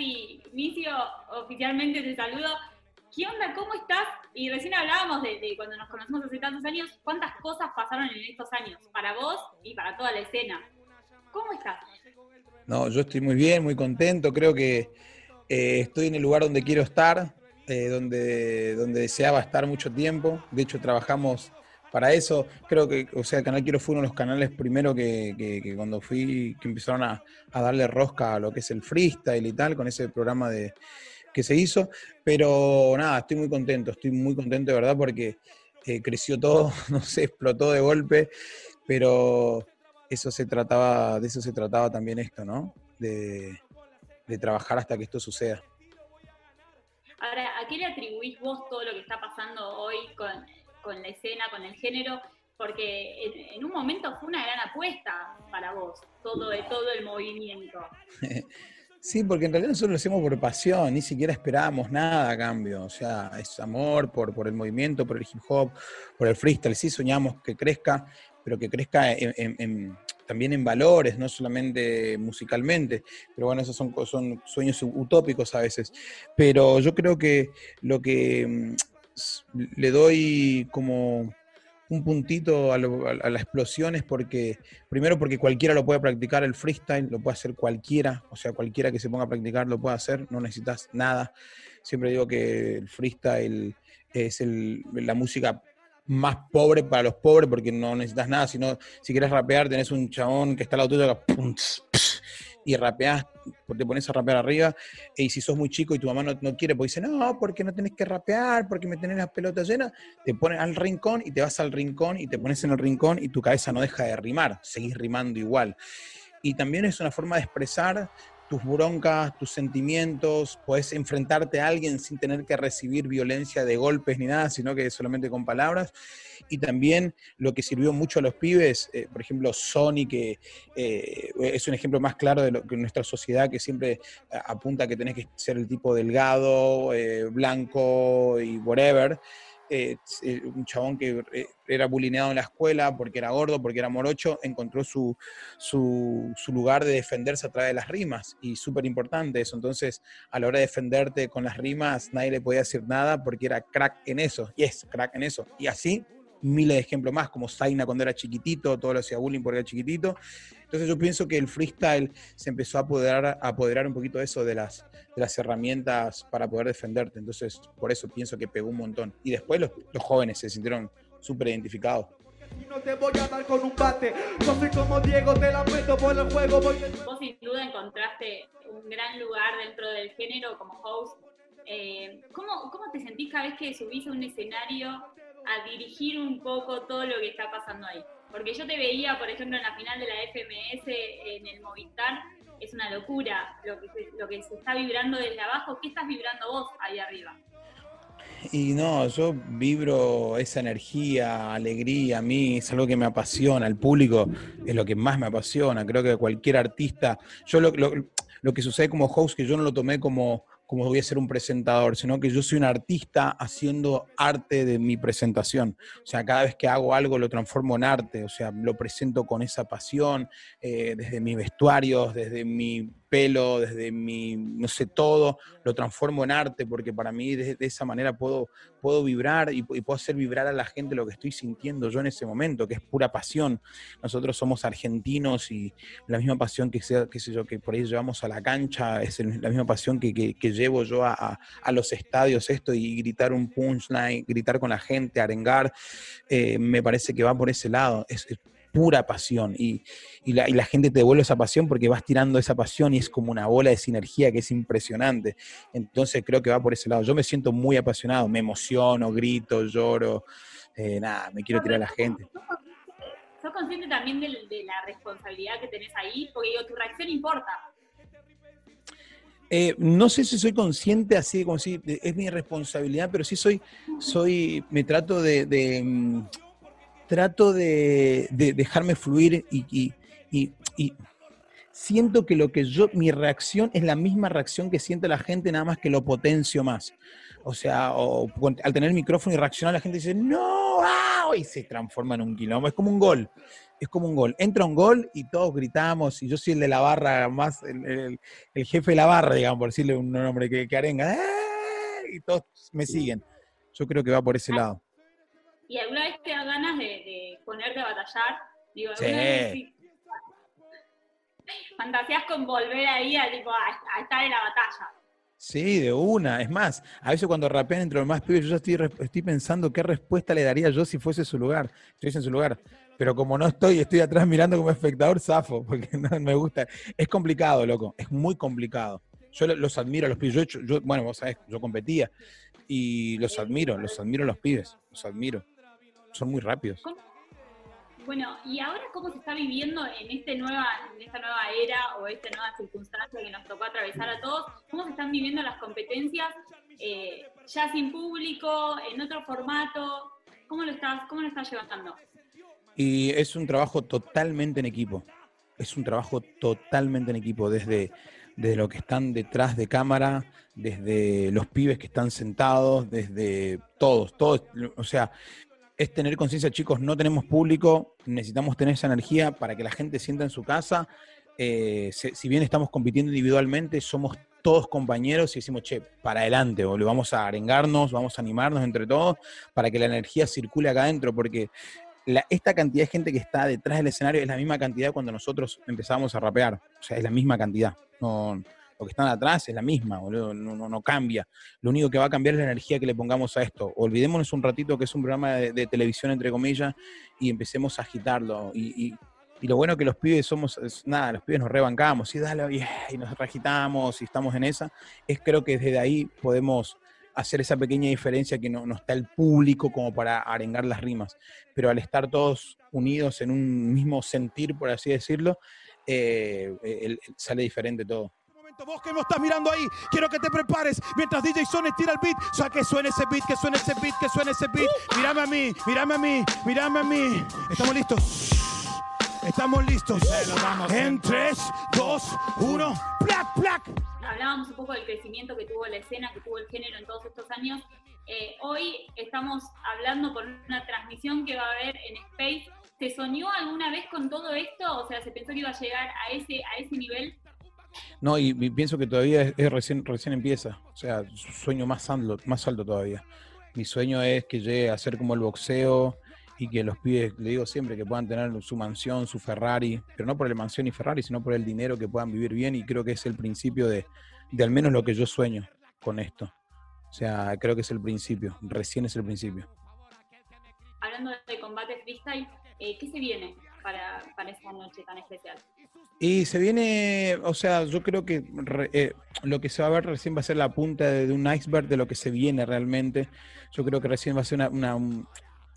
Casi, Micio, oficialmente te saludo. ¿Qué onda? ¿Cómo estás? Y recién hablábamos de, cuando nos conocimos hace tantos años, cuántas cosas pasaron en estos años, para vos y para toda la escena. ¿Cómo estás? No, yo estoy muy bien, muy contento. Creo que eh, estoy en el lugar donde quiero estar, eh, donde, donde deseaba estar mucho tiempo. De hecho, trabajamos para eso. Creo que, o sea, Canal Quiero fue uno de los canales primero que, cuando fui, que empezaron a, darle rosca a lo que es el freestyle y tal, con ese programa de que se hizo. Pero nada, estoy muy contento, estoy muy contento de verdad porque eh, creció todo, no sé, explotó de golpe, pero eso se trataba, de eso se trataba también esto, ¿no? De, de trabajar hasta que esto suceda. Ahora, ¿a qué le atribuís vos todo lo que está pasando hoy con, la escena, con el género? Porque en, un momento fue una gran apuesta para vos, todo, todo el movimiento. Sí, porque en realidad nosotros lo hacemos por pasión, ni siquiera esperábamos nada a cambio. O sea, es amor por, por el movimiento, por el hip hop, por el freestyle. Sí soñamos que crezca, pero que crezca también en valores, no solamente musicalmente, pero bueno, esos son, son sueños utópicos a veces. Pero yo creo que lo que mm, le doy como un puntito a, las explosiones porque, primero porque cualquiera lo puede practicar, el freestyle lo puede hacer cualquiera, o sea, cualquiera que se ponga a practicar lo puede hacer, no necesitas nada. Siempre digo que el freestyle es la música más pobre para los pobres porque no necesitas nada, sino si quieres rapear tenés un chabón que está al lado tuyo y rapeás, te pones a rapear arriba, y si sos muy chico y tu mamá no, quiere, porque dice, no, porque no tenés que rapear, porque me tenés las pelotas llenas, te pones al rincón y te vas al rincón y te pones en el rincón y tu cabeza no deja de rimar, seguís rimando igual. Y también es una forma de expresar tus broncas, tus sentimientos, puedes enfrentarte a alguien sin tener que recibir violencia de golpes ni nada, sino que solamente con palabras. Y también lo que sirvió mucho a los pibes, eh, por ejemplo, Sony, que eh, es un ejemplo más claro de lo que nuestra sociedad que siempre eh, apunta que tenés que ser el tipo delgado, blanco y whatever. Eh, eh, un chabón que eh, era bulineado en la escuela porque era gordo, porque era morocho, encontró su, su, lugar de defenderse a través de las rimas, y súper importante eso. Entonces, a la hora de defenderte con las rimas, nadie le podía decir nada porque era crack en eso, y es crack en eso. Y así, miles de ejemplos más, como Zaina cuando era chiquitito, todo lo hacía bullying porque era chiquitito. Entonces yo pienso que el freestyle se empezó a apoderar, a apoderar un poquito de eso de las, de las herramientas para poder defenderte. Entonces por eso pienso que pegó un montón. Y después los, los jóvenes se sintieron súper identificados. No te voy a dar con un bate, no soy como Diego, te la meto por el juego. Voy Vos sin duda encontraste un gran lugar dentro del género como host. Eh, ¿cómo, ¿Cómo te sentís cada vez que subís a un escenario a dirigir un poco todo lo que está pasando ahí? Porque yo te veía, por ejemplo, en la final de la FMS en el Movistar, es una locura lo que, se, lo que se está vibrando desde abajo. ¿Qué estás vibrando vos ahí arriba? Y no, yo vibro esa energía, alegría, a mí es algo que me apasiona, el público es lo que más me apasiona, creo que cualquier artista, yo lo, lo, lo que sucede como host, que yo no lo tomé como, como voy a ser un presentador, sino que yo soy un artista haciendo arte de mi presentación. O sea, cada vez que hago algo lo transformo en arte, o sea, lo presento con esa pasión, eh, desde mis vestuarios, desde mi pelo, desde mi, no sé, todo, lo transformo en arte, porque para mí de, esa manera puedo, puedo vibrar y, puedo hacer vibrar a la gente lo que estoy sintiendo yo en ese momento, que es pura pasión. Nosotros somos argentinos y la misma pasión que, sea, qué sé yo, que por ahí llevamos a la cancha, es la misma pasión que, que, llevo yo a, a, los estadios, esto, y gritar un punchline, gritar con la gente, arengar, eh, me parece que va por ese lado. Es pura pasión y, la, gente te devuelve esa pasión porque vas tirando esa pasión y es como una bola de sinergia que es impresionante. Entonces creo que va por ese lado. Yo me siento muy apasionado, me emociono, grito, lloro, eh, nada, me quiero tirar a la gente. ¿Sos consciente también de, la responsabilidad que tenés ahí? Porque digo, tu reacción importa. Eh, no sé si soy consciente así como si es mi responsabilidad, pero sí soy, soy, me trato de mm, trato de, dejarme fluir y, siento que lo que yo, mi reacción es la misma reacción que siente la gente, nada más que lo potencio más. O sea, al tener el micrófono y reaccionar, la gente dice, no, ¡wow! Y se transforma en un quilombo. Es como un gol. Es como un gol. Entra un gol y todos gritamos. Y yo soy el de la barra, más el, jefe de la barra, digamos, por decirle un nombre que, que arenga. ¡Eh! Y todos me siguen. Yo creo que va por ese lado. ¿Y alguna vez te da ganas de, ponerte a batallar? Digo, sí. fantasías con volver ahí a, a estar en la batalla. Sí, de una. Es más, a veces cuando rapean entre los más pibes, yo estoy, estoy pensando qué respuesta le daría yo si fuese su lugar, si en su lugar. Pero como no estoy, estoy atrás mirando como espectador, zafo, porque no me gusta. Es complicado, loco, es muy complicado. Yo los admiro a los pibes. Yo, bueno, vos sabés, yo competía y los admiro, los admiro a los pibes, los admiro. Son muy rápidos. Bueno, ¿y ahora cómo se está viviendo en, este nueva, en esta nueva era o esta nueva circunstancia que nos tocó atravesar a todos? ¿Cómo se están viviendo las competencias eh, ya sin público, en otro formato? ¿Cómo lo estás, cómo lo estás llevando? Y es un trabajo totalmente en equipo. Es un trabajo totalmente en equipo, desde, desde lo que están detrás de cámara, desde los pibes que están sentados, desde todos, todos, o sea, es tener conciencia, chicos, no tenemos público, necesitamos tener esa energía para que la gente sienta en su casa. Eh, si bien estamos compitiendo individualmente, somos todos compañeros y decimos, che, para adelante, o vamos a arengarnos, vamos a animarnos entre todos para que la energía circule acá adentro, porque esta cantidad de gente que está detrás del escenario es la misma cantidad cuando nosotros empezamos a rapear, o sea, es la misma cantidad. Lo que están atrás es la misma, No, no, cambia. Lo único que va a cambiar es la energía que le pongamos a esto. Olvidémonos un ratito que es un programa de, televisión, entre comillas, y empecemos a agitarlo. Y, lo bueno que los pibes somos, nada, los pibes nos rebancamos, y dale, y nos agitamos y estamos en esa, es creo que desde ahí podemos hacer esa pequeña diferencia que no, no, está el público como para arengar las rimas. Pero al estar todos unidos en un mismo sentir, por así decirlo, eh, sale diferente todo. Vos que me estás mirando ahí, quiero que te prepares mientras DJ Sone tira el beat. O sea, que suene ese beat, que suene ese beat, que suene ese beat. Mírame a mí, mírame a mí, mírame a mí. ¿Estamos listos? Estamos listos. En 3, 2, 1, ¡plac, plac! Hablábamos un poco del crecimiento que tuvo la escena, que tuvo el género en todos estos años. Eh, hoy estamos hablando por una transmisión que va a haber en Space. ¿Se soñó alguna vez con todo esto? O sea, ¿se pensó que iba a llegar a ese, a ese nivel? No, y, pienso que todavía es, recién, recién empieza. O sea, sueño más alto, más alto todavía. Mi sueño es que llegue a ser como el boxeo y que los pibes, le digo siempre, que puedan tener su mansión, su Ferrari, pero no por el mansión y Ferrari, sino por el dinero, que puedan vivir bien y creo que es el principio de, de al menos lo que yo sueño con esto. O sea, creo que es el principio, recién es el principio. Hablando de combate freestyle, eh, ¿qué se viene para, para noche tan especial? Y se viene, o sea, yo creo que eh, lo que se va a ver recién va a ser la punta de, un iceberg de lo que se viene realmente. Yo creo que recién va a ser una,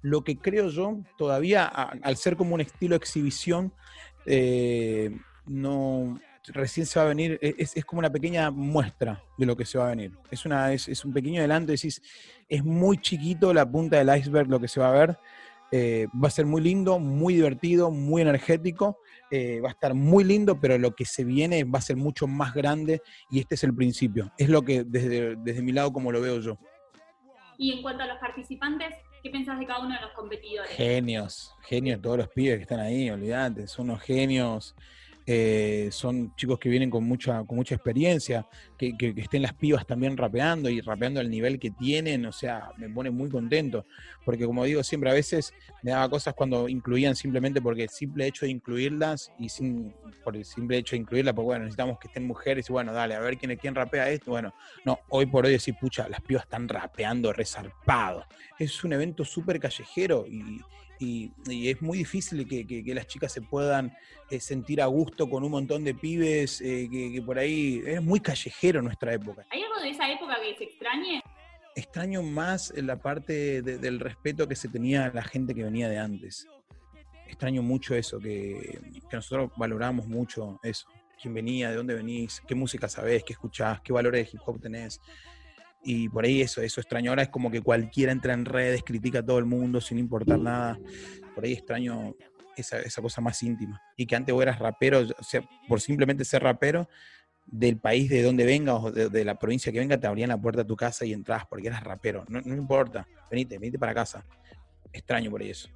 lo que creo yo, todavía al ser como un estilo exhibición, eh, no recién se va a venir, e, es, es, como una pequeña muestra de lo que se va a venir. Es, una, es, es un pequeño adelanto, decís, es muy chiquito la punta del iceberg lo que se va a ver. Eh, va a ser muy lindo, muy divertido, muy energético eh, va a estar muy lindo, pero lo que se viene va a ser mucho más grande y este es el principio. Es lo que desde, desde mi lado como lo veo yo. Y en cuanto a los participantes, ¿qué pensás de cada uno de los competidores? Genios, genios, todos los pibes que están ahí, olvídate, son unos genios. Eh, son chicos que vienen con mucha, con mucha experiencia, que, estén las pibas también rapeando y rapeando al nivel que tienen, o sea, me pone muy contento, porque como digo siempre, a veces me daba cosas cuando incluían simplemente porque el simple hecho de incluirlas y sin, por el simple hecho de incluirlas, pues bueno, necesitamos que estén mujeres y bueno, dale, a ver quién, quién rapea esto, bueno, no, hoy por hoy decir, pucha, las pibas están rapeando resarpado. Es un evento súper callejero y, y, es muy difícil que, las chicas se puedan eh, sentir a gusto con un montón de pibes eh, que, por ahí es muy callejero nuestra época. ¿Hay algo de esa época que se extrañe? Extraño más la parte del respeto que se tenía a la gente que venía de antes. Extraño mucho eso, que, nosotros valoramos mucho eso. ¿Quién venía? ¿De dónde venís? ¿Qué música sabés? ¿Qué escuchás? ¿Qué valores de hip hop tenés? Y por ahí eso, eso extraño. Ahora es como que cualquiera entra en redes, critica a todo el mundo sin importar nada. Por ahí extraño esa, esa cosa más íntima. Y que antes vos eras rapero, o sea, por simplemente ser rapero, del país de donde venga o de, la provincia que venga, te abrían la puerta de tu casa y entras porque eras rapero. No, no importa, venite, venite para casa. extraño por ahí eso.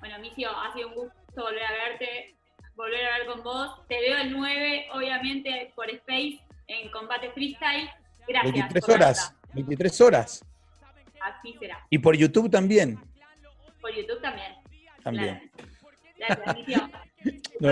Bueno, Micio, ha sido un gusto volver a verte, volver a ver con vos. Te veo el 9, obviamente, por Space, en combate freestyle. Gracias. 23 horas, 23 horas. Así será. Y por YouTube también. Por YouTube también. También. Claro. Gracias, Micio. No,